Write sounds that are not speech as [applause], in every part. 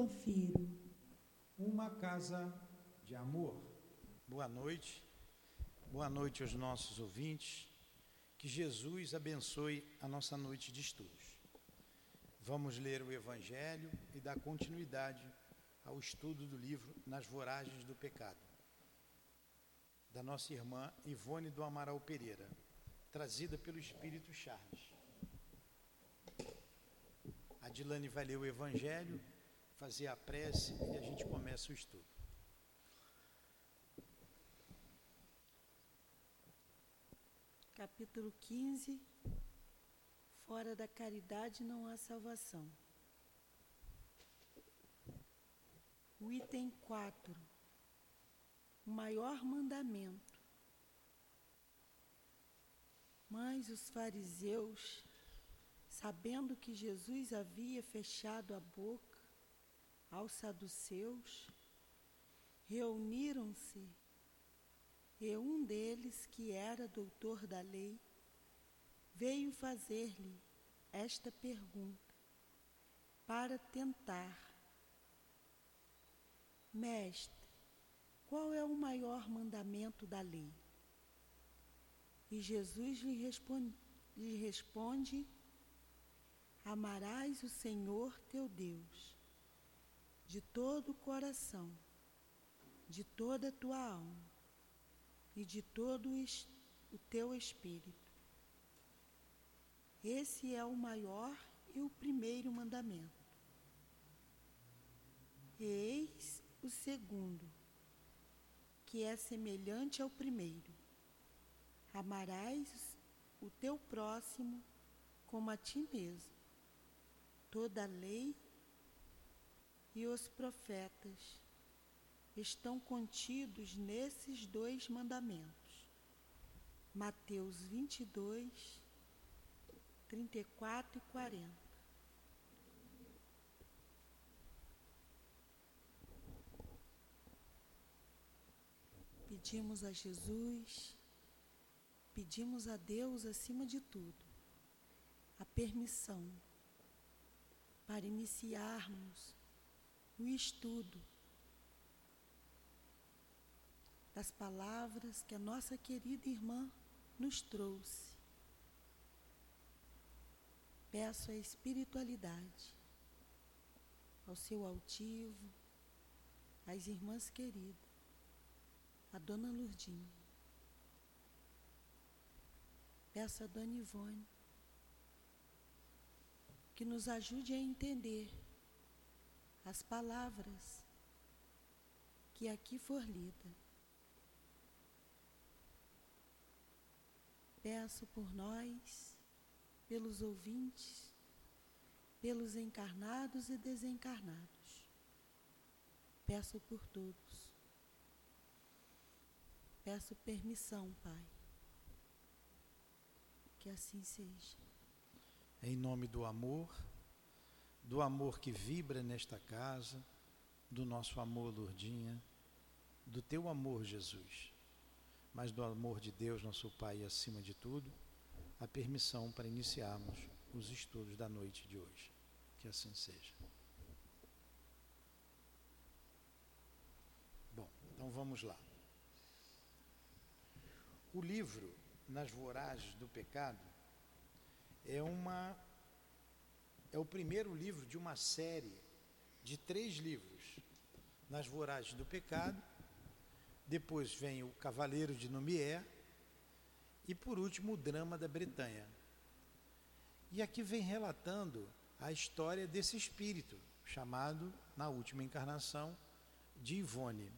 Panfiro. Uma casa de amor. Boa noite. Boa noite aos nossos ouvintes. Que Jesus abençoe a nossa noite de estudos. Vamos ler o Evangelho e dar continuidade ao estudo do livro Nas Voragens do Pecado, da nossa irmã Ivone do Amaral Pereira, trazida pelo Espírito Charles. A Dilane vai ler o Evangelho, fazer a prece e a gente começa o estudo. Capítulo 15 Fora da caridade não há salvação. O item 4. O maior mandamento. Mas os fariseus, sabendo que Jesus havia fechado a boca aos saduceus, reuniram-se e um deles, que era doutor da lei, veio fazer-lhe esta pergunta para tentar: Mestre, qual é o maior mandamento da lei? E Jesus lhe responde, lhe responde Amarás o Senhor teu Deus de todo o coração, de toda a tua alma e de todo o teu espírito. Esse é o maior e o primeiro mandamento. Eis o segundo, que é semelhante ao primeiro. Amarás o teu próximo como a ti mesmo. Toda a lei e os profetas estão contidos nesses dois mandamentos. Mateus 22, 34 e 40. Pedimos a Jesus, pedimos a Deus acima de tudo, a permissão para iniciarmos o estudo das palavras que a nossa querida irmã nos trouxe Peço a espiritualidade, ao seu altivo, às irmãs queridas, a dona Lurdinha. Peço a dona Ivone que nos ajude a entender as palavras que aqui for lida. Peço por nós pelos ouvintes, pelos encarnados e desencarnados. Peço por todos. Peço permissão, Pai. Que assim seja. Em nome do amor, do amor que vibra nesta casa, do nosso amor, Lourdinha, do teu amor, Jesus, mas do amor de Deus, nosso Pai, acima de tudo a permissão para iniciarmos os estudos da noite de hoje. Que assim seja. Bom, então vamos lá. O livro Nas Voragens do Pecado é uma é o primeiro livro de uma série de três livros. Nas Voragens do Pecado, depois vem o Cavaleiro de Numier, e por último, o drama da Bretanha. E aqui vem relatando a história desse espírito, chamado, na última encarnação, de Ivone.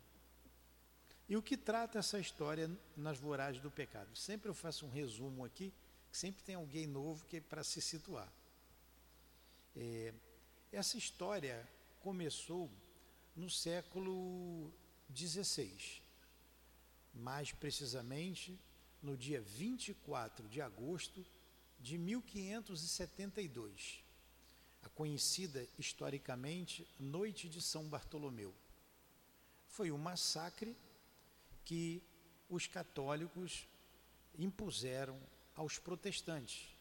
E o que trata essa história nas voragens do pecado? Sempre eu faço um resumo aqui, sempre tem alguém novo que é para se situar. É, essa história começou no século XVI, mais precisamente no dia 24 de agosto de 1572, a conhecida historicamente Noite de São Bartolomeu. Foi um massacre que os católicos impuseram aos protestantes,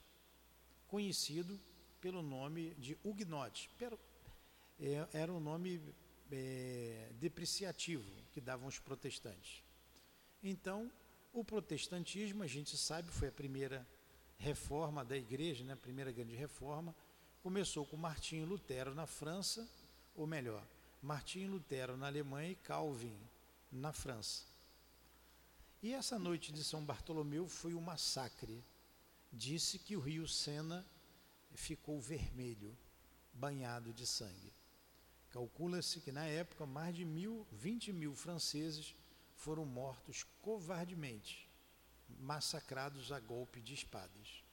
conhecido pelo nome de Huguenotes. é, era um nome é, depreciativo que davam os protestantes. Então, o protestantismo, a gente sabe, foi a primeira reforma da igreja, né, a primeira grande reforma, começou com Martinho Lutero na França, ou melhor, Martinho Lutero na Alemanha e Calvin na França. E essa noite de São Bartolomeu foi um massacre. Disse que o rio Sena ficou vermelho, banhado de sangue. Calcula-se que na época mais de mil, 20 mil franceses foram mortos covardemente, massacrados a golpe de espadas.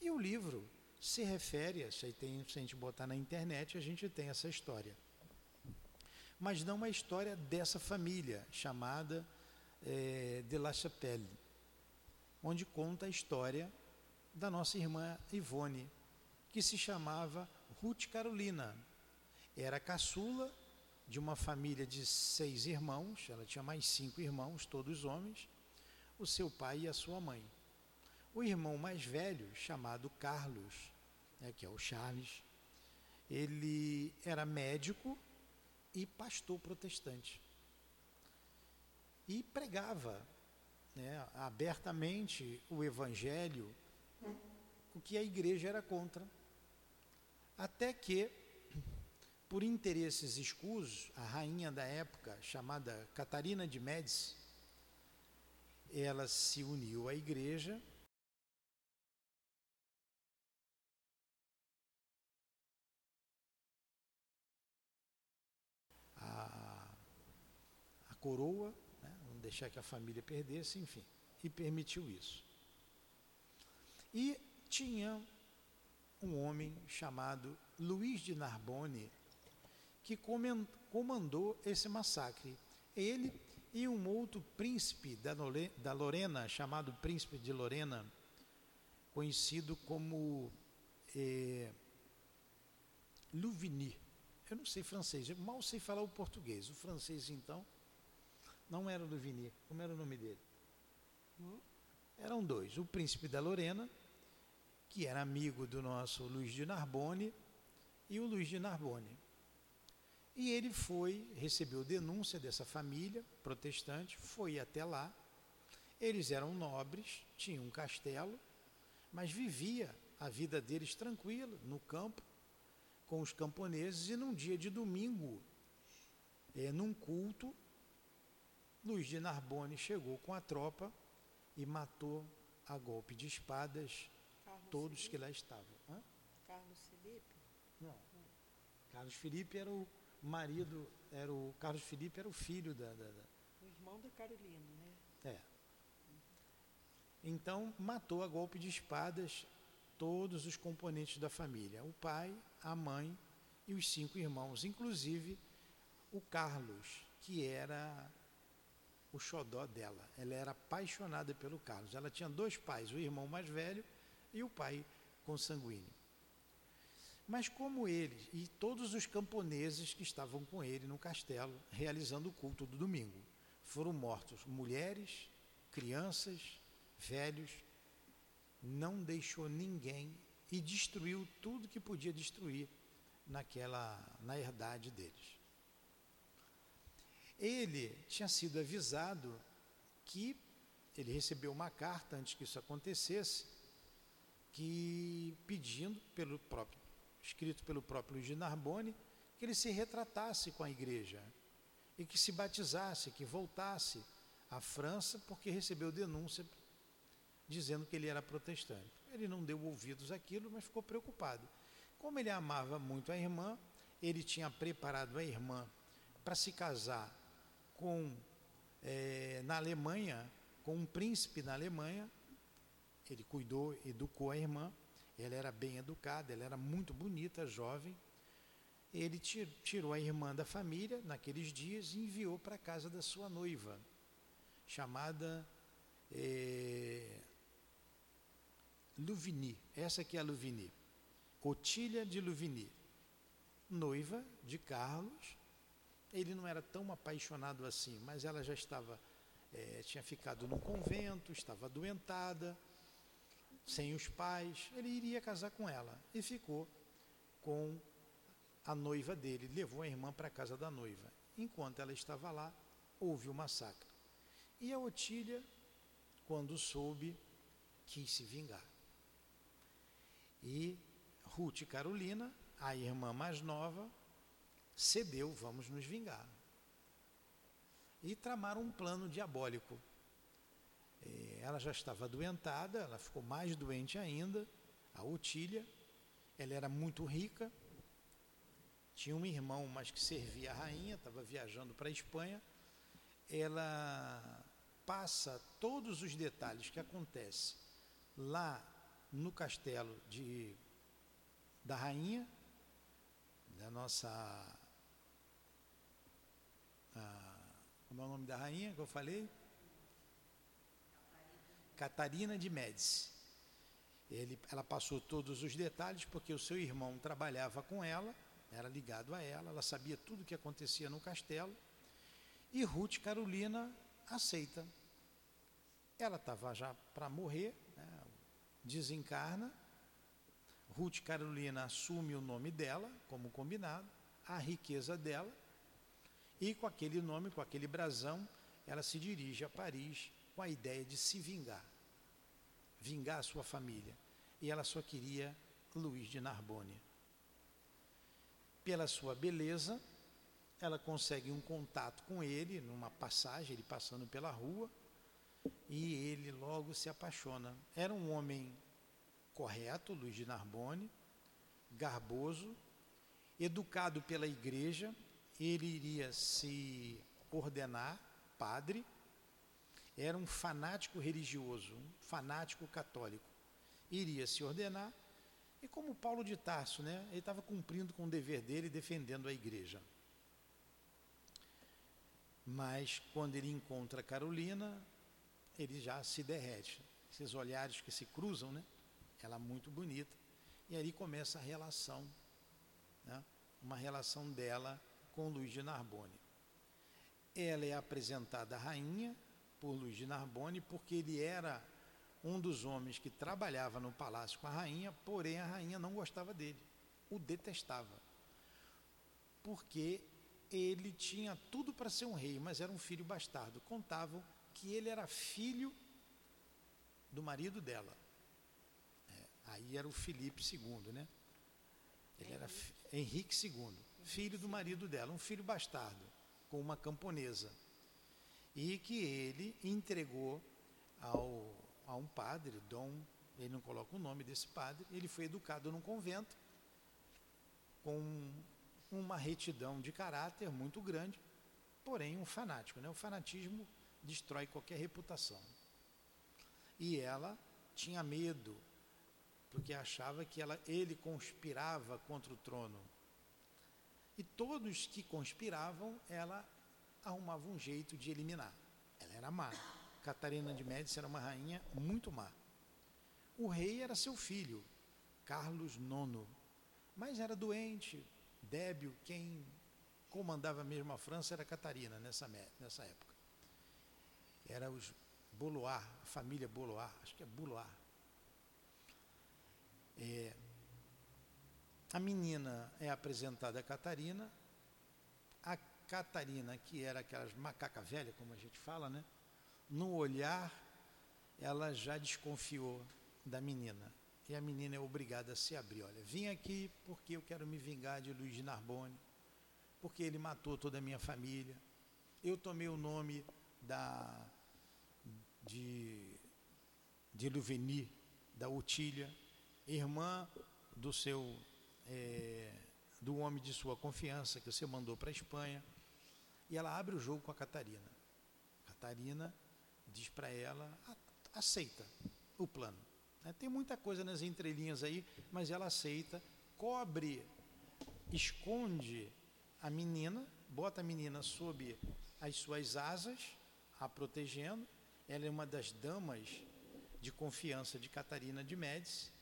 E o livro se refere, se, tem, se a gente botar na internet, a gente tem essa história. Mas não uma história dessa família, chamada é, de La Chapelle, onde conta a história da nossa irmã Ivone, que se chamava Ruth Carolina. Era caçula de uma família de seis irmãos, ela tinha mais cinco irmãos, todos homens, o seu pai e a sua mãe. O irmão mais velho, chamado Carlos, né, que é o Charles, ele era médico e pastor protestante. E pregava né, abertamente o evangelho, o que a igreja era contra. Até que, por interesses escusos, a rainha da época, chamada Catarina de Médici, ela se uniu à igreja coroa, né, não deixar que a família perdesse, enfim, e permitiu isso. E tinha um homem chamado Luiz de Narbonne, que comandou esse massacre. Ele e um outro príncipe da Lorena, chamado Príncipe de Lorena, conhecido como eh, Louvigny. Eu não sei francês, eu mal sei falar o português. O francês, então, não era Louvigny. Como era o nome dele? Hum? Eram dois. O príncipe da Lorena que era amigo do nosso Luiz de Narbonne, e o Luiz de Narbonne. E ele foi, recebeu denúncia dessa família protestante, foi até lá. Eles eram nobres, tinham um castelo, mas vivia a vida deles tranquila, no campo, com os camponeses, e num dia de domingo, é, num culto, Luiz de Narbonne chegou com a tropa e matou a golpe de espadas todos que lá estavam. Hã? Carlos Felipe? Não. Não. Carlos Felipe era o marido, era o Carlos Felipe era o filho da, da, da... o irmão da Carolina, né? É. Então matou a golpe de espadas todos os componentes da família, o pai, a mãe e os cinco irmãos, inclusive o Carlos, que era o xodó dela. Ela era apaixonada pelo Carlos. Ela tinha dois pais, o irmão mais velho e o pai consanguíneo. Mas como ele e todos os camponeses que estavam com ele no castelo, realizando o culto do domingo, foram mortos mulheres, crianças, velhos, não deixou ninguém e destruiu tudo que podia destruir naquela na herdade deles. Ele tinha sido avisado que ele recebeu uma carta antes que isso acontecesse, que pedindo pelo próprio, escrito pelo próprio Luiz de Narbonne, que ele se retratasse com a igreja e que se batizasse, que voltasse à França, porque recebeu denúncia dizendo que ele era protestante. Ele não deu ouvidos àquilo, mas ficou preocupado. Como ele amava muito a irmã, ele tinha preparado a irmã para se casar com é, na Alemanha, com um príncipe na Alemanha, ele cuidou, educou a irmã, ela era bem educada, ela era muito bonita, jovem. Ele tirou a irmã da família naqueles dias e enviou para a casa da sua noiva, chamada é, Louvigny. Essa que é a Louvigny. Otília de Louvigny. Noiva de Carlos. Ele não era tão apaixonado assim, mas ela já estava, é, tinha ficado no convento, estava adoentada sem os pais, ele iria casar com ela e ficou com a noiva dele, levou a irmã para a casa da noiva. Enquanto ela estava lá, houve o massacre. E a Otília, quando soube, quis se vingar. E Ruth Carolina, a irmã mais nova, cedeu, vamos nos vingar. E tramaram um plano diabólico. É, ela já estava adoentada, ela ficou mais doente ainda, a Otília. Ela era muito rica, tinha um irmão, mas que servia a rainha, estava viajando para a Espanha. Ela passa todos os detalhes que acontecem lá no castelo de, da rainha, da nossa. A, como é o nome da rainha que eu falei? Catarina de Médici. Ele, ela passou todos os detalhes porque o seu irmão trabalhava com ela, era ligado a ela, ela sabia tudo o que acontecia no castelo. E Ruth Carolina aceita. Ela estava já para morrer, né, desencarna. Ruth Carolina assume o nome dela, como combinado, a riqueza dela, e com aquele nome, com aquele brasão, ela se dirige a Paris com a ideia de se vingar vingar a sua família. E ela só queria Luiz de Narbonne. Pela sua beleza, ela consegue um contato com ele numa passagem, ele passando pela rua, e ele logo se apaixona. Era um homem correto, Luiz de Narbonne, garboso, educado pela igreja, ele iria se ordenar padre, era um fanático religioso, um fanático católico. Iria se ordenar, e como Paulo de Tarso, né, ele estava cumprindo com o dever dele, defendendo a igreja. Mas quando ele encontra Carolina, ele já se derrete. Esses olhares que se cruzam, né? Ela muito bonita. E aí começa a relação, né? uma relação dela com Luiz de Narbonne. Ela é apresentada à rainha, por Luiz de Narbonne, porque ele era um dos homens que trabalhava no palácio com a rainha, porém a rainha não gostava dele, o detestava. Porque ele tinha tudo para ser um rei, mas era um filho bastardo. Contavam que ele era filho do marido dela. É, aí era o Felipe II, né? Ele era Henrique II, filho do marido dela, um filho bastardo, com uma camponesa e que ele entregou ao, a um padre, Dom, ele não coloca o nome desse padre, ele foi educado num convento com uma retidão de caráter muito grande, porém um fanático. Né? O fanatismo destrói qualquer reputação. E ela tinha medo, porque achava que ela, ele conspirava contra o trono. E todos que conspiravam, ela arrumava um jeito de eliminar. Ela era má. Catarina de Médici era uma rainha muito má. O rei era seu filho, Carlos IX, mas era doente, débil. Quem comandava mesmo a França era Catarina nessa, nessa época. Era os Bouloir, a família Bouloir, acho que é Bouloir. É, a menina é apresentada a Catarina, Catarina, que era aquelas macaca velha, como a gente fala, né? No olhar, ela já desconfiou da menina. E a menina é obrigada a se abrir. Olha, vim aqui porque eu quero me vingar de Luiz de Narbonne, porque ele matou toda a minha família. Eu tomei o nome da de, de Louveny, da Otília, irmã do seu é, do homem de sua confiança que você mandou para a Espanha. E ela abre o jogo com a Catarina. Catarina diz para ela, aceita o plano. Né? Tem muita coisa nas entrelinhas aí, mas ela aceita, cobre, esconde a menina, bota a menina sob as suas asas, a protegendo. Ela é uma das damas de confiança de Catarina de Médici.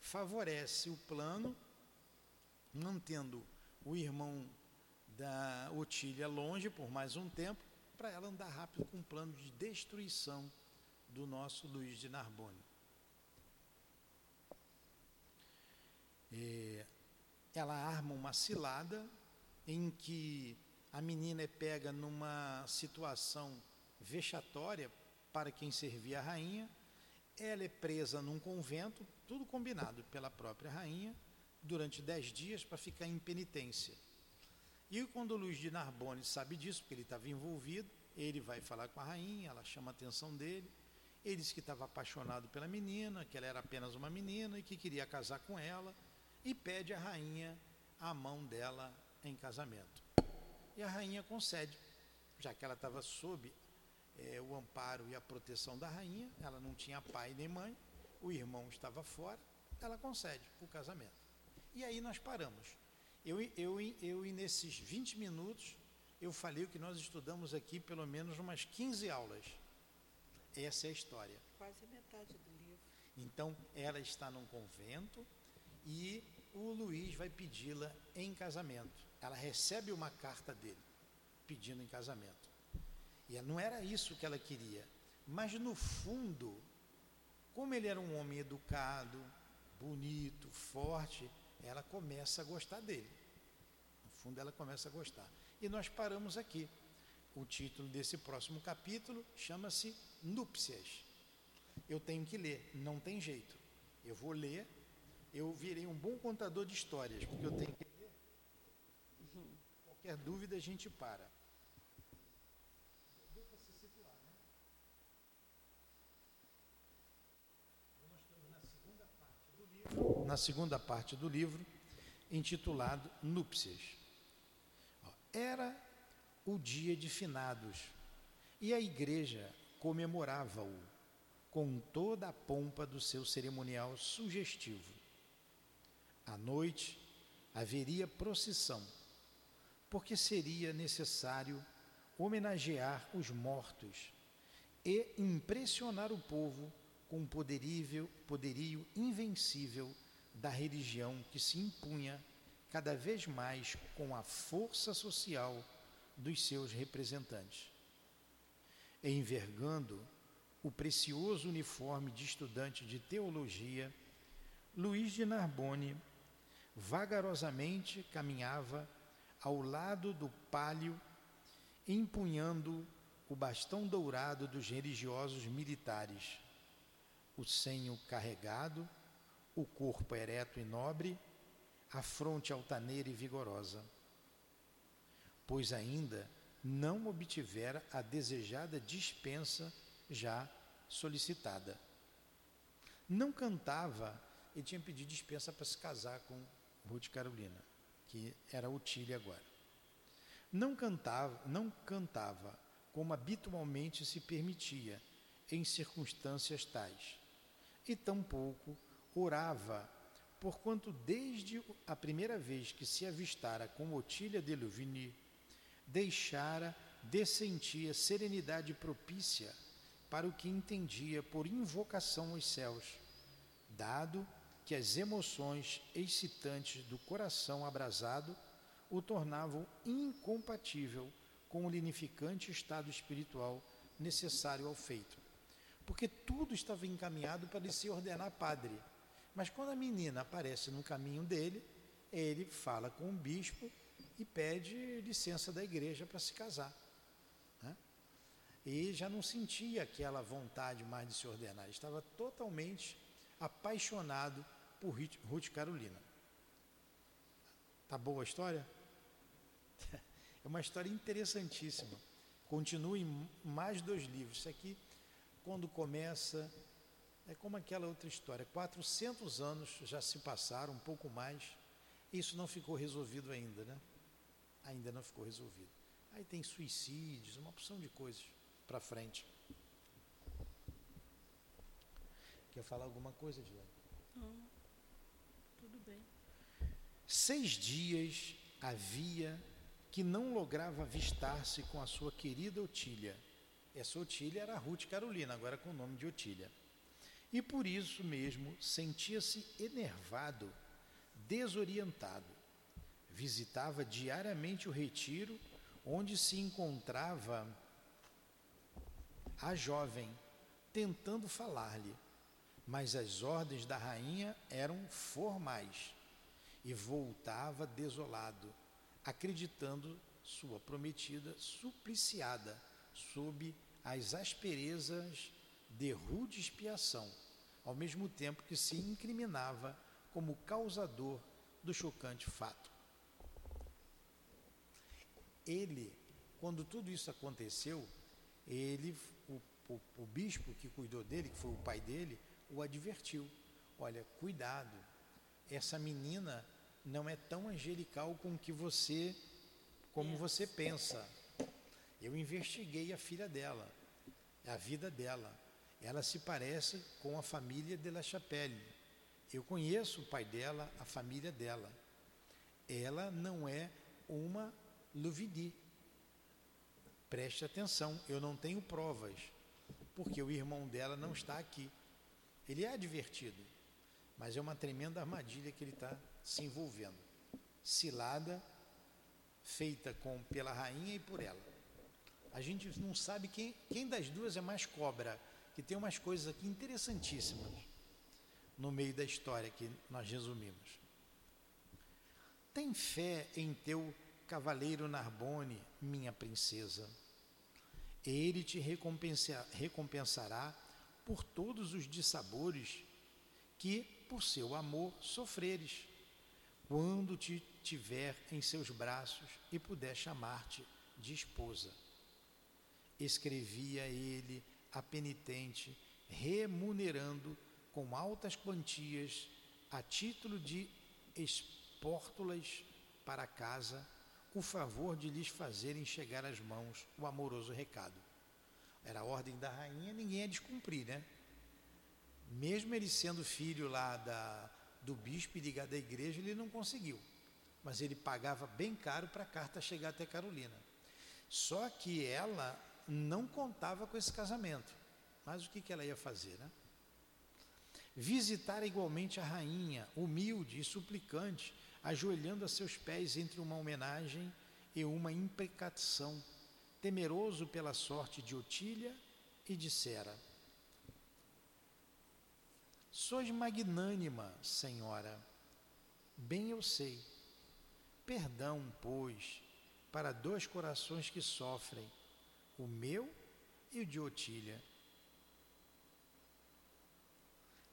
Favorece o plano, mantendo o irmão da Otília longe por mais um tempo, para ela andar rápido com um plano de destruição do nosso Luiz de Narbonne. É, ela arma uma cilada em que a menina é pega numa situação vexatória para quem servia a rainha, ela é presa num convento, tudo combinado pela própria rainha, durante dez dias para ficar em penitência. E quando o Luiz de Narbonne sabe disso, porque ele estava envolvido, ele vai falar com a rainha, ela chama a atenção dele. Ele disse que estava apaixonado pela menina, que ela era apenas uma menina e que queria casar com ela, e pede à rainha a mão dela em casamento. E a rainha concede, já que ela estava sob é, o amparo e a proteção da rainha, ela não tinha pai nem mãe, o irmão estava fora, ela concede o casamento. E aí nós paramos. Eu, eu, eu, eu nesses 20 minutos, eu falei o que nós estudamos aqui pelo menos umas 15 aulas. Essa é a história. Quase metade do livro. Então, ela está num convento e o Luiz vai pedi-la em casamento. Ela recebe uma carta dele pedindo em casamento. E não era isso que ela queria. Mas no fundo, como ele era um homem educado, bonito, forte, ela começa a gostar dele. No fundo, ela começa a gostar. E nós paramos aqui. O título desse próximo capítulo chama-se Núpcias. Eu tenho que ler, não tem jeito. Eu vou ler, eu virei um bom contador de histórias, porque eu tenho que ler. Qualquer dúvida a gente para. Deu para se situar, né? Nós estamos na segunda parte do livro, na segunda parte do livro intitulado Núpcias. Era o dia de finados e a igreja comemorava-o com toda a pompa do seu cerimonial sugestivo. À noite haveria procissão, porque seria necessário homenagear os mortos e impressionar o povo com o poderio invencível da religião que se impunha cada vez mais com a força social dos seus representantes. Envergando o precioso uniforme de estudante de teologia, Luiz de Narbonne vagarosamente caminhava ao lado do pálio, empunhando o bastão dourado dos religiosos militares, o senho carregado, o corpo ereto e nobre, a fronte altaneira e vigorosa, pois ainda não obtivera a desejada dispensa já solicitada. Não cantava, ele tinha pedido dispensa para se casar com Ruth Carolina, que era Otília agora. Não cantava, não cantava como habitualmente se permitia em circunstâncias tais, e tampouco orava porquanto desde a primeira vez que se avistara com Otília de Louvigny, deixara de sentir serenidade propícia para o que entendia por invocação aos céus, dado que as emoções excitantes do coração abrasado o tornavam incompatível com o linificante estado espiritual necessário ao feito. Porque tudo estava encaminhado para ele se ordenar padre mas quando a menina aparece no caminho dele, ele fala com o bispo e pede licença da igreja para se casar. Né? E já não sentia aquela vontade mais de se ordenar, ele estava totalmente apaixonado por Ruth Carolina. Tá boa a história? [laughs] É uma história interessantíssima. Continua em mais dois livros. Isso aqui, quando começa, é como aquela outra história: 400 anos já se passaram, um pouco mais, isso não ficou resolvido ainda, né? Ainda não ficou resolvido. Aí tem suicídios, uma opção de coisas para frente. Quer falar alguma coisa, Dilane? Não, tudo bem. Seis dias havia que não lograva avistar-se com a sua querida Otília. Essa Otília era Ruth Carolina, agora com o nome de Otília. E por isso mesmo sentia-se enervado, desorientado. Visitava diariamente o retiro onde se encontrava a jovem, tentando falar-lhe, mas as ordens da rainha eram formais e voltava desolado, acreditando sua prometida supliciada sob as asperezas de rude expiação, ao mesmo tempo que se incriminava como causador do chocante fato. Ele, quando tudo isso aconteceu, ele, o, o, o bispo que cuidou dele, que foi o pai dele, o advertiu: olha, cuidado, essa menina não é tão angelical como que você, como você pensa. Eu investiguei a filha dela, a vida dela. Ela se parece com a família de La Chapelle. Eu conheço o pai dela, a família dela. Ela não é uma Luvidi. Preste atenção, eu não tenho provas, porque o irmão dela não está aqui. Ele é advertido, mas é uma tremenda armadilha que ele está se envolvendo. Cilada feita com pela rainha e por ela. A gente não sabe quem, quem das duas é mais cobra, que tem umas coisas aqui interessantíssimas no meio da história que nós resumimos. Tem fé em teu cavaleiro Narbone, minha princesa. Ele te recompensará por todos os dissabores que, por seu amor, sofreres, quando te tiver em seus braços e puder chamar-te de esposa. Escrevia ele a penitente, remunerando com altas quantias a título de espórtulas para casa o favor de lhes fazerem chegar às mãos o amoroso recado. Era a ordem da rainha, ninguém ia descumprir, né? Mesmo ele sendo filho lá da, do bispo e ligado à igreja, ele não conseguiu. Mas ele pagava bem caro para a carta chegar até Carolina. Só que ela não contava com esse casamento. Mas o que, que ela ia fazer, né? Visitar igualmente a rainha, humilde e suplicante, ajoelhando a seus pés entre uma homenagem e uma imprecação, temeroso pela sorte de Otília e de Sera. Sois magnânima, Senhora, bem eu sei. Perdão, pois, para dois corações que sofrem, o meu e o de Otília.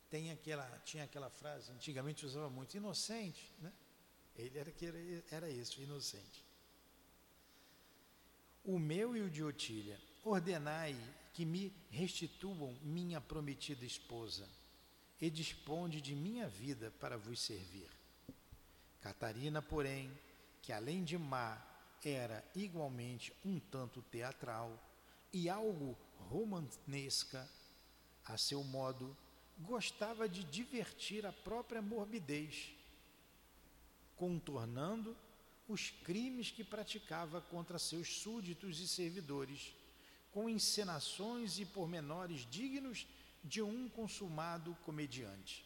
Tem aquela, tinha aquela frase, antigamente usava muito, inocente, né? Ele era, que era, era isso, inocente. O meu e o de Otília, ordenai que me restituam minha prometida esposa, e disponde de minha vida para vos servir. Catarina, porém, que além de má, era igualmente um tanto teatral e algo romanesca, a seu modo, gostava de divertir a própria morbidez contornando os crimes que praticava contra seus súditos e servidores, com encenações e pormenores dignos de um consumado comediante.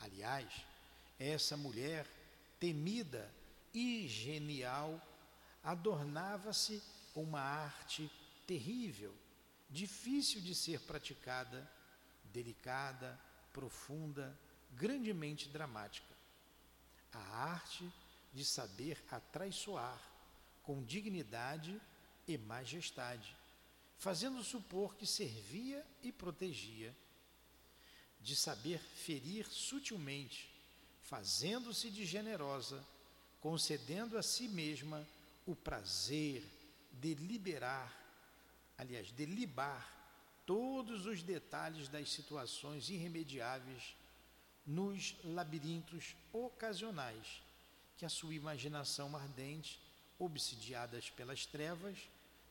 Aliás, essa mulher, temida e genial, adornava-se com uma arte terrível, difícil de ser praticada, delicada, profunda, grandemente dramática. A arte de saber atraiçoar com dignidade e majestade, fazendo supor que servia e protegia, de saber ferir sutilmente, fazendo-se de generosa, concedendo a si mesma o prazer de liberar, aliás, de libar todos os detalhes das situações irremediáveis nos labirintos ocasionais que a sua imaginação ardente, obsidiadas pelas trevas,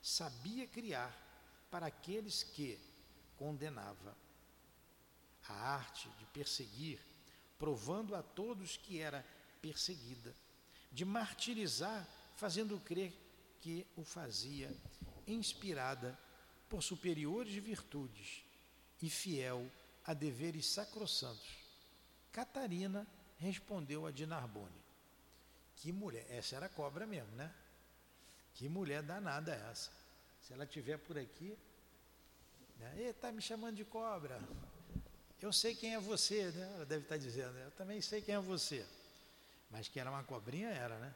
sabia criar para aqueles que condenava. A arte de perseguir, provando a todos que era perseguida, de martirizar, fazendo crer que o fazia, inspirada por superiores virtudes e fiel a deveres sacrossantos Catarina respondeu a Dinarbone. Que mulher, essa era cobra mesmo, né? Que mulher danada essa. Se ela tiver por aqui, né? está me chamando de cobra. Eu sei quem é você, né? Ela deve estar dizendo, eu também sei quem é você. Mas que era uma cobrinha, era, né?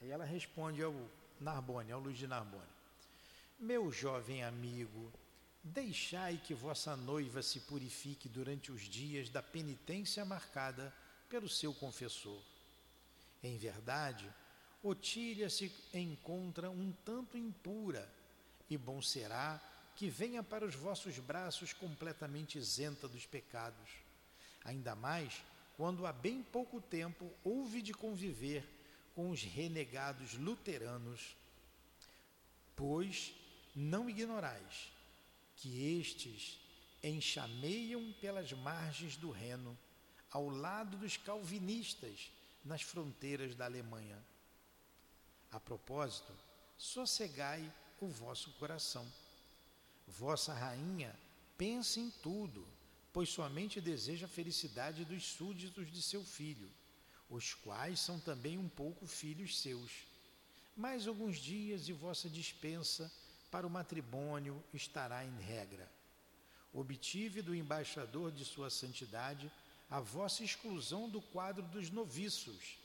Aí ela responde ao Narbone, ao Luiz de Narbone: Meu jovem amigo, deixai que vossa noiva se purifique durante os dias da penitência marcada pelo seu confessor. Em verdade, Otília se encontra um tanto impura, e bom será que venha para os vossos braços completamente isenta dos pecados. Ainda mais quando há bem pouco tempo houve de conviver com os renegados luteranos, pois não ignorais que estes enxameiam pelas margens do Reno, ao lado dos calvinistas, nas fronteiras da Alemanha. A propósito, sossegai o vosso coração. Vossa rainha pensa em tudo, pois somente deseja a felicidade dos súditos de seu filho, os quais são também um pouco filhos seus. Mais alguns dias e vossa dispensa para o matrimônio estará em regra. Obtive do embaixador de Sua Santidade a vossa exclusão do quadro dos noviços,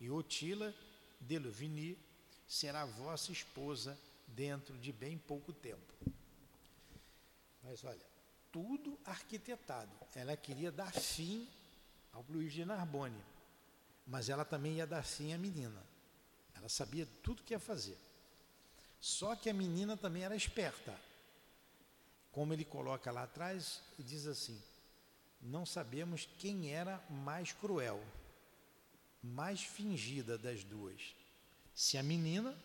e Otila de Louvigny será vossa esposa dentro de bem pouco tempo. Mas olha, tudo arquitetado. Ela queria dar fim ao Luiz de Narbonne, mas ela também ia dar fim à menina. Ela sabia tudo que ia fazer. Só que a menina também era esperta. Como ele coloca lá atrás, e diz assim: não sabemos quem era mais cruel, mais fingida das duas. Se a menina,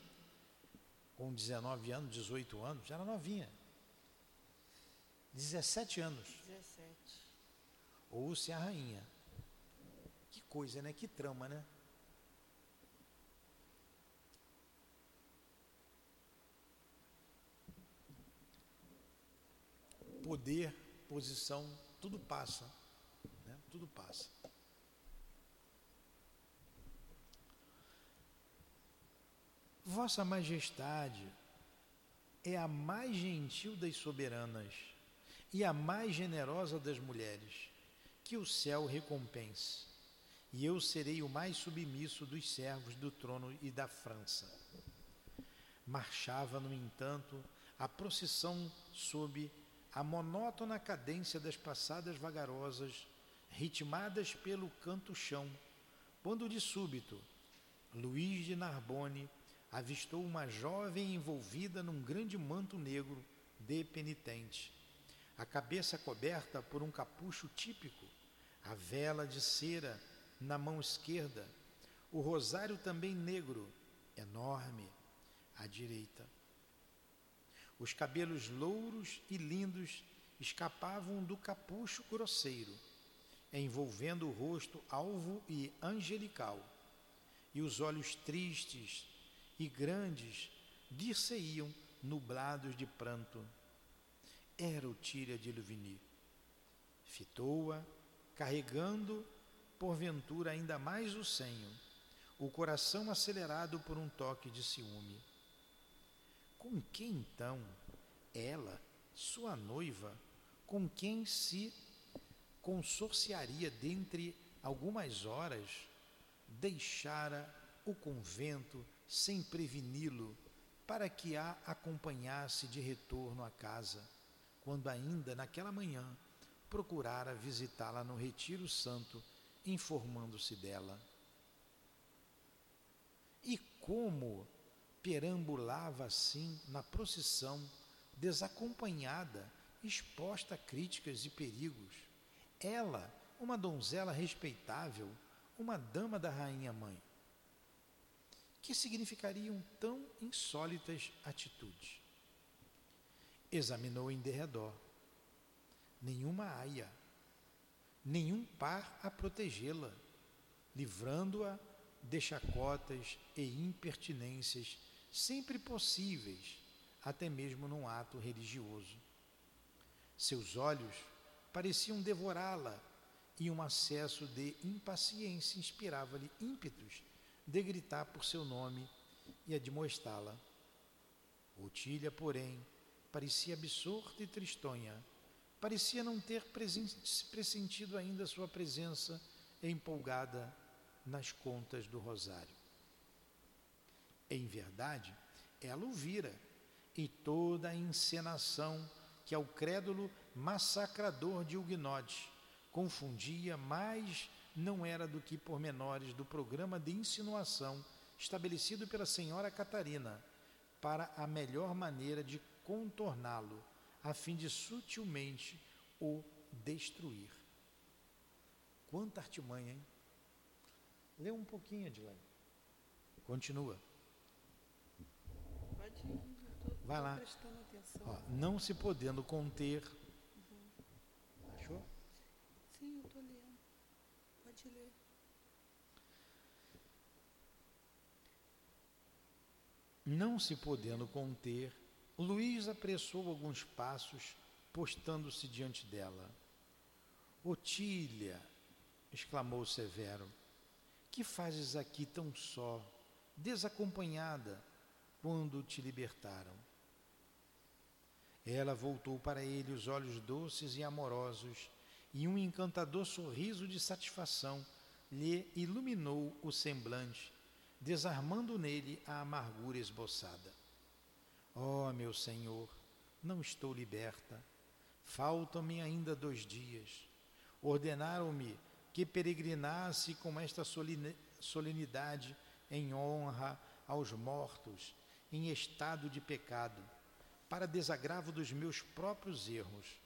com 19 anos, 18 anos, já era novinha. 17 anos. 17. Ou se a rainha. Coisa, né? Que trama, né? Poder, posição, tudo passa. Né? Tudo passa. Vossa Majestade é a mais gentil das soberanas e a mais generosa das mulheres. Que o céu recompense. E eu serei o mais submisso dos servos do trono e da França. Marchava, no entanto, a procissão sob a monótona cadência das passadas vagarosas, ritmadas pelo canto-chão, quando de súbito Luís de Narbonne avistou uma jovem envolvida num grande manto negro de penitente, a cabeça coberta por um capucho típico, a vela de cera na mão esquerda, o rosário também negro, enorme, à direita. Os cabelos louros e lindos escapavam do capucho grosseiro, envolvendo o rosto alvo e angelical, e os olhos tristes e grandes dir-se-iam nublados de pranto. Era o Tíria de Luvini. Fitou-a, carregando, porventura, ainda mais o senho, o coração acelerado por um toque de ciúme. Com quem então ela, sua noiva, com quem se consorciaria dentre algumas horas, deixara o convento sem preveni-lo, para que a acompanhasse de retorno à casa, quando ainda naquela manhã procurara visitá-la no Retiro Santo, informando-se dela. E como perambulava assim na procissão, desacompanhada, exposta a críticas e perigos, ela, uma donzela respeitável, uma dama da rainha mãe que significariam tão insólitas atitudes. Examinou em derredor. Nenhuma aia, nenhum par a protegê-la, livrando-a de chacotas e impertinências sempre possíveis, até mesmo num ato religioso. Seus olhos pareciam devorá-la e um acesso de impaciência inspirava-lhe ímpetos de gritar por seu nome e admoestá-la. Otília, porém, parecia absorta e tristonha. Parecia não ter pressentido ainda sua presença empolgada nas contas do rosário. Em verdade, ela o vira, e toda a encenação que ao crédulo massacrador de Huguenote confundia, mas não era do que pormenores do programa de insinuação estabelecido pela senhora Catarina para a melhor maneira de contorná-lo, a fim de sutilmente o destruir. Quanta artimanha, hein? Lê um pouquinho, Edilane. Continua. Pode ir, tô, Vai tô lá. Ó, não se podendo conter. Achou? Sim, eu tô lendo. Pode ler. Não se podendo conter, Luiz apressou alguns passos, postando-se diante dela. Otília, exclamou Severo, que fazes aqui tão só, desacompanhada, quando te libertaram? Ela voltou para ele os olhos doces e amorosos, e um encantador sorriso de satisfação lhe iluminou o semblante, desarmando nele a amargura esboçada. Ó oh, meu Senhor, não estou liberta. Faltam-me ainda dois dias. Ordenaram-me que peregrinasse com esta solenidade em honra aos mortos, em estado de pecado, para desagravo dos meus próprios erros.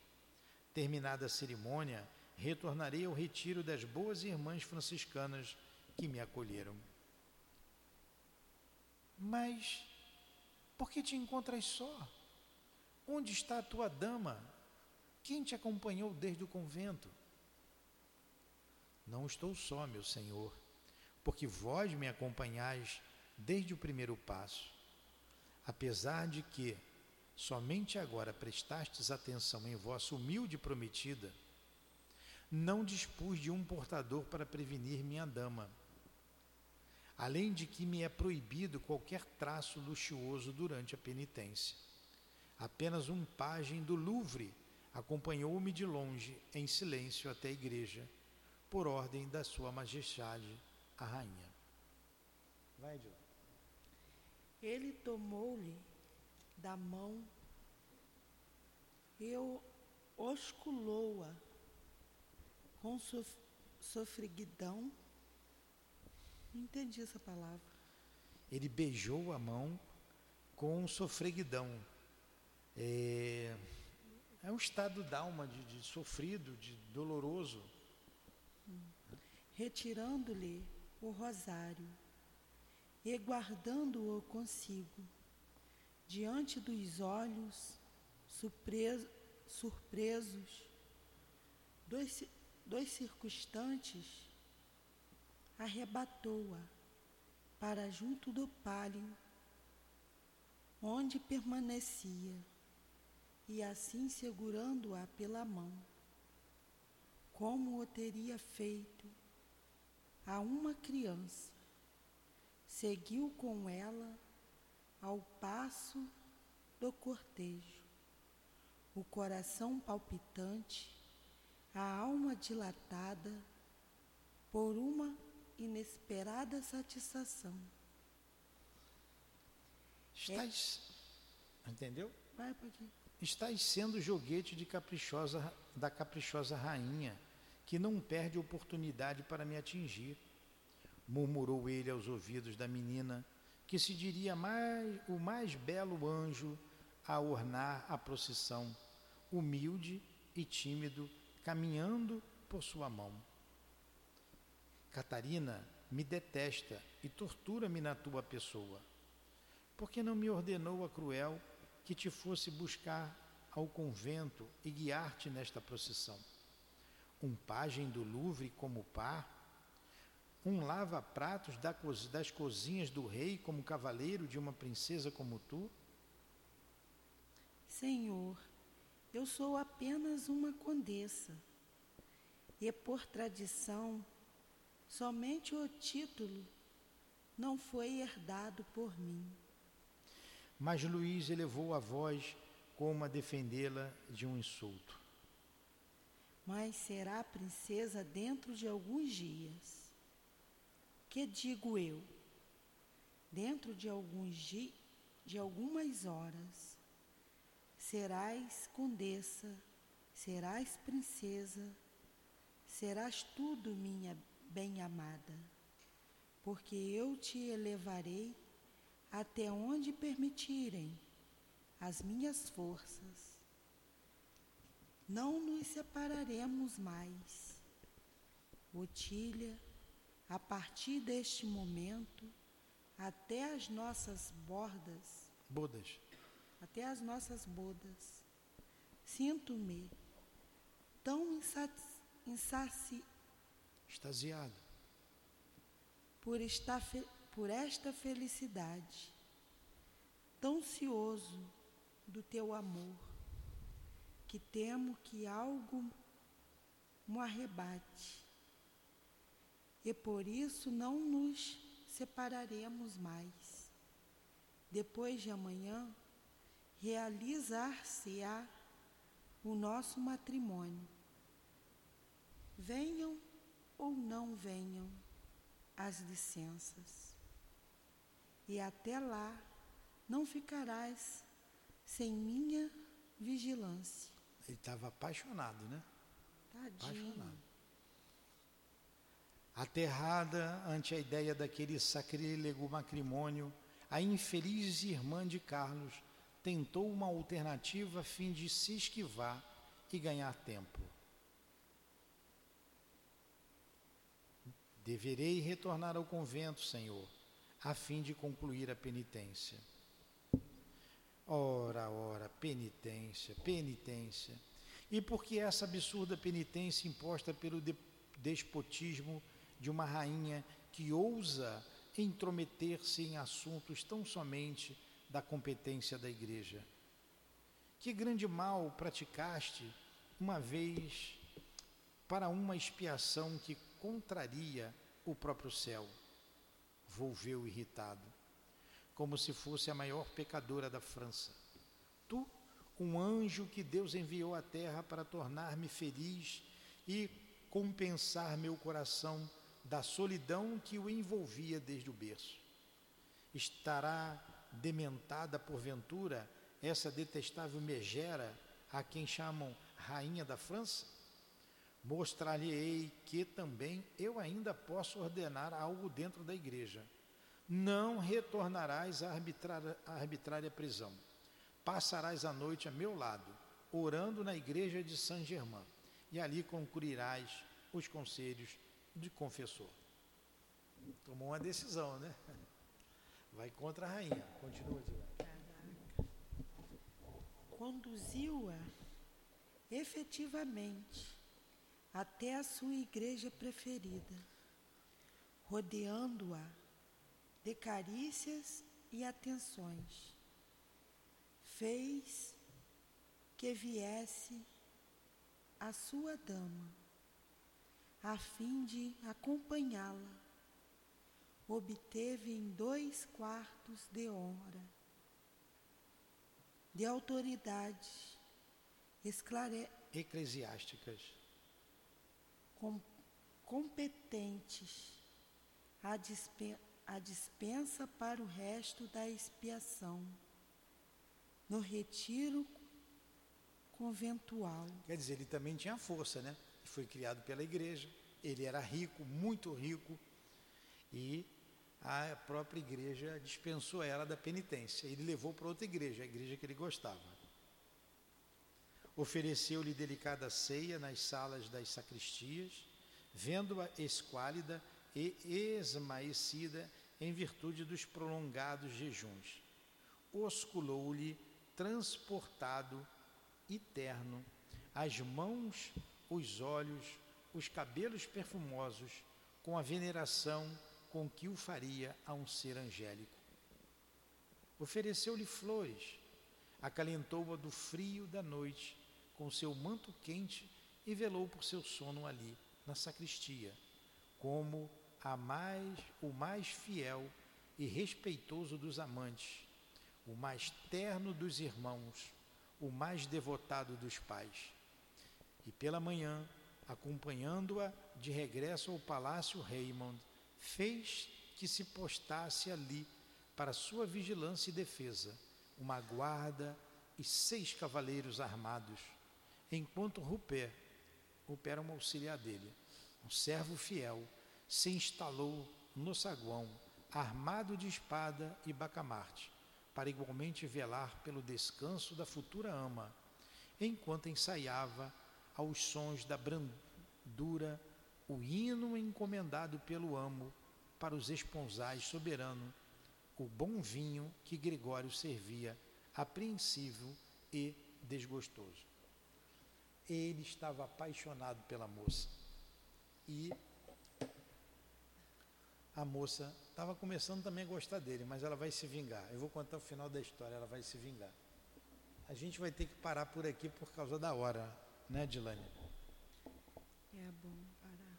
Terminada a cerimônia, retornarei ao retiro das boas irmãs franciscanas que me acolheram. Mas por que te encontras só? Onde está a tua dama? Quem te acompanhou desde o convento? Não estou só, meu senhor, porque vós me acompanhais desde o primeiro passo. Apesar de que somente agora prestastes atenção em vossa humilde prometida, não dispus de um portador para prevenir minha dama. Além de que me é proibido qualquer traço luxuoso durante a penitência. Apenas um pajem do Louvre acompanhou-me de longe, em silêncio, até a igreja, por ordem da Sua Majestade, a Rainha. Vai. Ele tomou-lhe da mão e osculou-a com sof sofreguidão. Não entendi essa palavra. Ele beijou a mão com sofreguidão. É, é um estado d'alma de, de sofrido, de doloroso. Retirando-lhe o rosário e guardando-o consigo, diante dos olhos surpreso, surpresos dos, dos circunstantes, arrebatou-a para junto do pálio, onde permanecia, e assim segurando-a pela mão, como o teria feito a uma criança, seguiu com ela ao passo do cortejo, o coração palpitante, a alma dilatada por uma inesperada satisfação. Estás. Entendeu? Vai, pode ir. Estás sendo joguete de caprichosa, da caprichosa rainha, que não perde oportunidade para me atingir. Murmurou ele aos ouvidos da menina, que se diria mais, o mais belo anjo a ornar a procissão, humilde e tímido, caminhando por sua mão. Catarina me detesta e tortura-me na tua pessoa. Por que não me ordenou a cruel que te fosse buscar ao convento e guiar-te nesta procissão? Um pajem do Louvre como par? Um lava-pratos das cozinhas do rei como cavaleiro de uma princesa como tu? Senhor, eu sou apenas uma condessa, e por tradição, somente o título não foi herdado por mim. Mas Luís elevou a voz como a defendê-la de um insulto. Mas será princesa dentro de alguns dias. Que digo eu? Dentro de alguns dias, de algumas horas, serás condessa, serás princesa, serás tudo, minha bem-amada, porque eu te elevarei até onde permitirem as minhas forças. Não nos separaremos mais. Otília, a partir deste momento, até as nossas bordas, bodas, até as nossas bodas, sinto-me tão insaci, extasiado por, estar por esta felicidade, tão cioso do teu amor, que temo que algo me arrebate. E por isso não nos separaremos mais. Depois de amanhã, realizar-se-á o nosso matrimônio. Venham ou não venham as licenças. E até lá não ficarás sem minha vigilância. Ele estava apaixonado, né? Tadinho. Apaixonado. Aterrada ante a ideia daquele sacrílego matrimônio, a infeliz irmã de Carlos tentou uma alternativa a fim de se esquivar e ganhar tempo. Deverei retornar ao convento, Senhor, a fim de concluir a penitência. Ora, ora, penitência, penitência. E por que essa absurda penitência imposta pelo despotismo de uma rainha que ousa intrometer-se em assuntos tão somente da competência da igreja? Que grande mal praticaste uma vez para uma expiação que contraria o próprio céu? Volveu irritado como se fosse a maior pecadora da França. Tu, um anjo que Deus enviou à terra para tornar-me feliz e compensar meu coração da solidão que o envolvia desde o berço. Estará dementada porventura essa detestável megera a quem chamam rainha da França? Mostrar-lhe-ei que também eu ainda posso ordenar algo dentro da igreja não retornarás à arbitrária, à arbitrária prisão. Passarás a noite a meu lado, orando na igreja de Saint-Germain, e ali concluirás os conselhos de confessor. Tomou uma decisão, né? [laughs] Vai contra a rainha. Continua, Conduziu-a efetivamente até a sua igreja preferida, rodeando-a de carícias e atenções. Fez que viesse a sua dama, a fim de acompanhá-la. Obteve em dois quartos de honra, de autoridades esclare... eclesiásticas, com... competentes a dispensa a dispensa para o resto da expiação, no retiro conventual. Quer dizer, ele também tinha força, né? Foi criado pela igreja, ele era rico, muito rico, e a própria igreja dispensou ela da penitência. Ele levou para outra igreja, a igreja que ele gostava. Ofereceu-lhe delicada ceia nas salas das sacristias, vendo-a esquálida e esmaecida em virtude dos prolongados jejuns. Osculou-lhe, transportado e terno, as mãos, os olhos, os cabelos perfumosos, com a veneração com que o faria a um ser angélico. Ofereceu-lhe flores, acalentou-a do frio da noite com seu manto quente e velou por seu sono ali, na sacristia, como a mais, o mais fiel e respeitoso dos amantes, o mais terno dos irmãos, o mais devotado dos pais. E pela manhã, acompanhando-a de regresso ao palácio Raymond, fez que se postasse ali para sua vigilância e defesa uma guarda e seis cavaleiros armados, enquanto Rupé, Rupé era um auxiliar dele, um servo fiel, se instalou no saguão, armado de espada e bacamarte, para igualmente velar pelo descanso da futura ama, enquanto ensaiava aos sons da brandura o hino encomendado pelo amo para os esponsais soberano, o bom vinho que Gregório servia, apreensível e desgostoso. Ele estava apaixonado pela moça. E a moça estava começando também a gostar dele, mas ela vai se vingar. Eu vou contar o final da história, ela vai se vingar. A gente vai ter que parar por aqui por causa da hora, né, Dilane? É bom parar.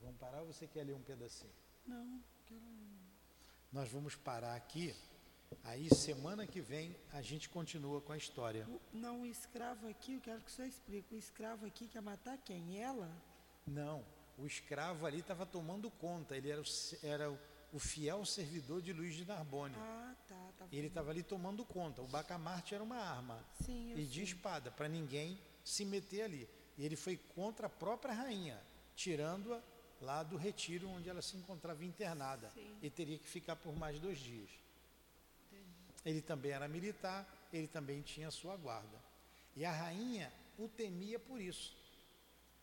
Vamos parar ou você quer ler um pedacinho? Não, quero. Nós vamos parar aqui. Aí semana que vem a gente continua com a história. Não, o escravo aqui, eu quero que o senhor explique. O escravo aqui quer matar quem? Ela? Não, o escravo ali estava tomando conta. Ele era o, era o, o fiel servidor de Luiz de Narbonne. Ah, tá. tá Ele estava ali tomando conta. O bacamarte era uma arma Sim, e de espada para ninguém se meter ali. E ele foi contra a própria rainha, tirando-a lá do retiro onde ela se encontrava internada Sim. e teria que ficar por mais dois dias. Ele também era militar, ele também tinha sua guarda. E a rainha o temia por isso.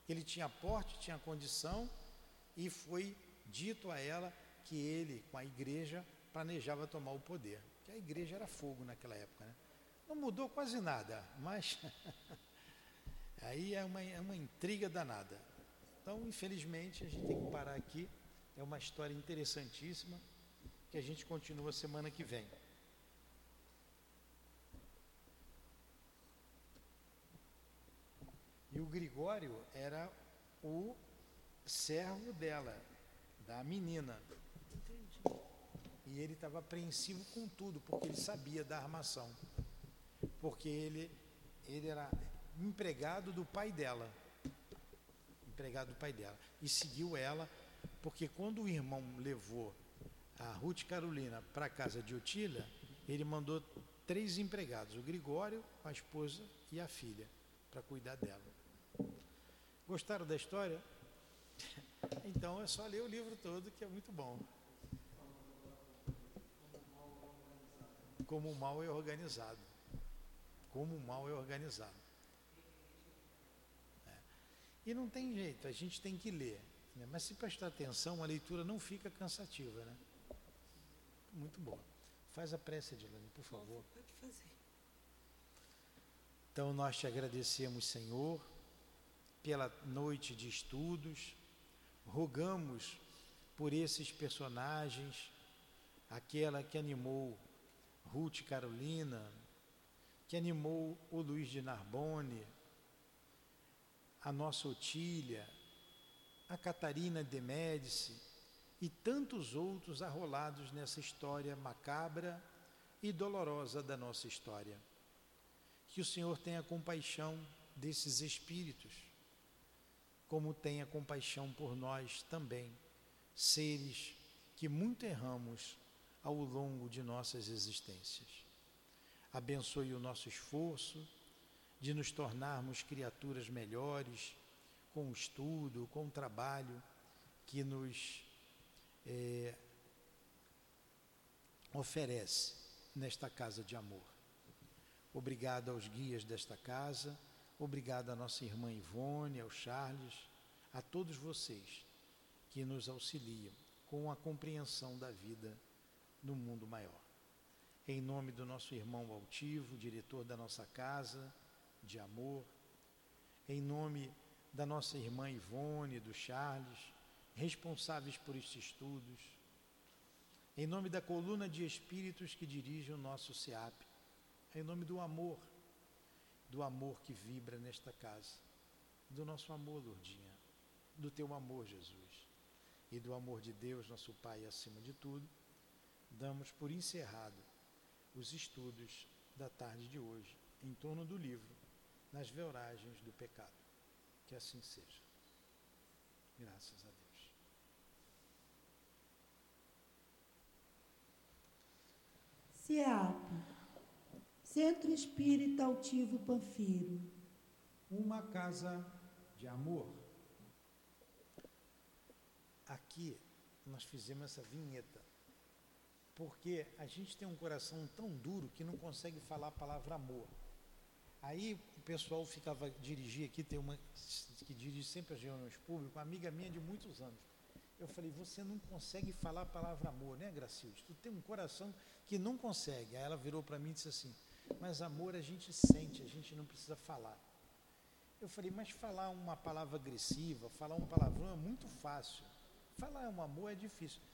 Ele tinha porte, tinha condição e foi dito a ela que ele, com a igreja, planejava tomar o poder. Que a igreja era fogo naquela época. Né? Não mudou quase nada, mas [laughs] aí é uma, é uma intriga danada. Então, infelizmente, a gente tem que parar aqui. É uma história interessantíssima que a gente continua semana que vem. E o Gregório era o servo dela, da menina. E ele estava apreensivo com tudo, porque ele sabia da armação. Porque ele, ele era empregado do pai dela. Empregado do pai dela. E seguiu ela, porque quando o irmão levou a Ruth Carolina para a casa de Otília, ele mandou três empregados: o Gregório, a esposa e a filha, para cuidar dela. Gostaram da história? Então é só ler o livro todo, que é muito bom. Como o mal é organizado. Como o mal é organizado. É. E não tem jeito, a gente tem que ler. né? Mas se prestar atenção, a leitura não fica cansativa, né? Muito boa. Faz a prece, Edilane, por favor. Pode fazer. Então nós te agradecemos, Senhor, pela noite de estudos, rogamos por esses personagens, aquela que animou Ruth Carolina, que animou o Luiz de Narbonne, a nossa Otília, a Catarina de Médici e tantos outros arrolados nessa história macabra e dolorosa da nossa história. Que o Senhor tenha compaixão desses espíritos, como tenha compaixão por nós também, seres que muito erramos ao longo de nossas existências. Abençoe o nosso esforço de nos tornarmos criaturas melhores, com o estudo, com o trabalho que nos eh, oferece nesta casa de amor. Obrigado aos guias desta casa, obrigado à nossa irmã Ivone, ao Charles, a todos vocês que nos auxiliam com a compreensão da vida no mundo maior. Em nome do nosso irmão altivo, diretor da nossa casa de amor, em nome da nossa irmã Ivone, do Charles, responsáveis por estes estudos, em nome da coluna de espíritos que dirige o nosso SEAP, em nome do amor, do amor que vibra nesta casa, do nosso amor, Lourdinha, do teu amor, Jesus, e do amor de Deus, nosso Pai, acima de tudo, damos por encerrado os estudos da tarde de hoje em torno do livro Nas Veoragens do Pecado. Que assim seja. Graças a Deus. Ciapa. Centro Espírita Altivo Panfiro. Uma casa de amor. Aqui nós fizemos essa vinheta, porque a gente tem um coração tão duro que não consegue falar a palavra amor. Aí o pessoal ficava dirigir aqui, tem uma que dirige sempre as reuniões públicas, uma amiga minha de muitos anos. Eu falei, você não consegue falar a palavra amor, né, Gracilde? Tu tem um coração que não consegue. Aí ela virou para mim e disse assim, mas amor a gente sente, a gente não precisa falar. Eu falei, mas falar uma palavra agressiva, falar um palavrão é muito fácil. Falar um amor é difícil.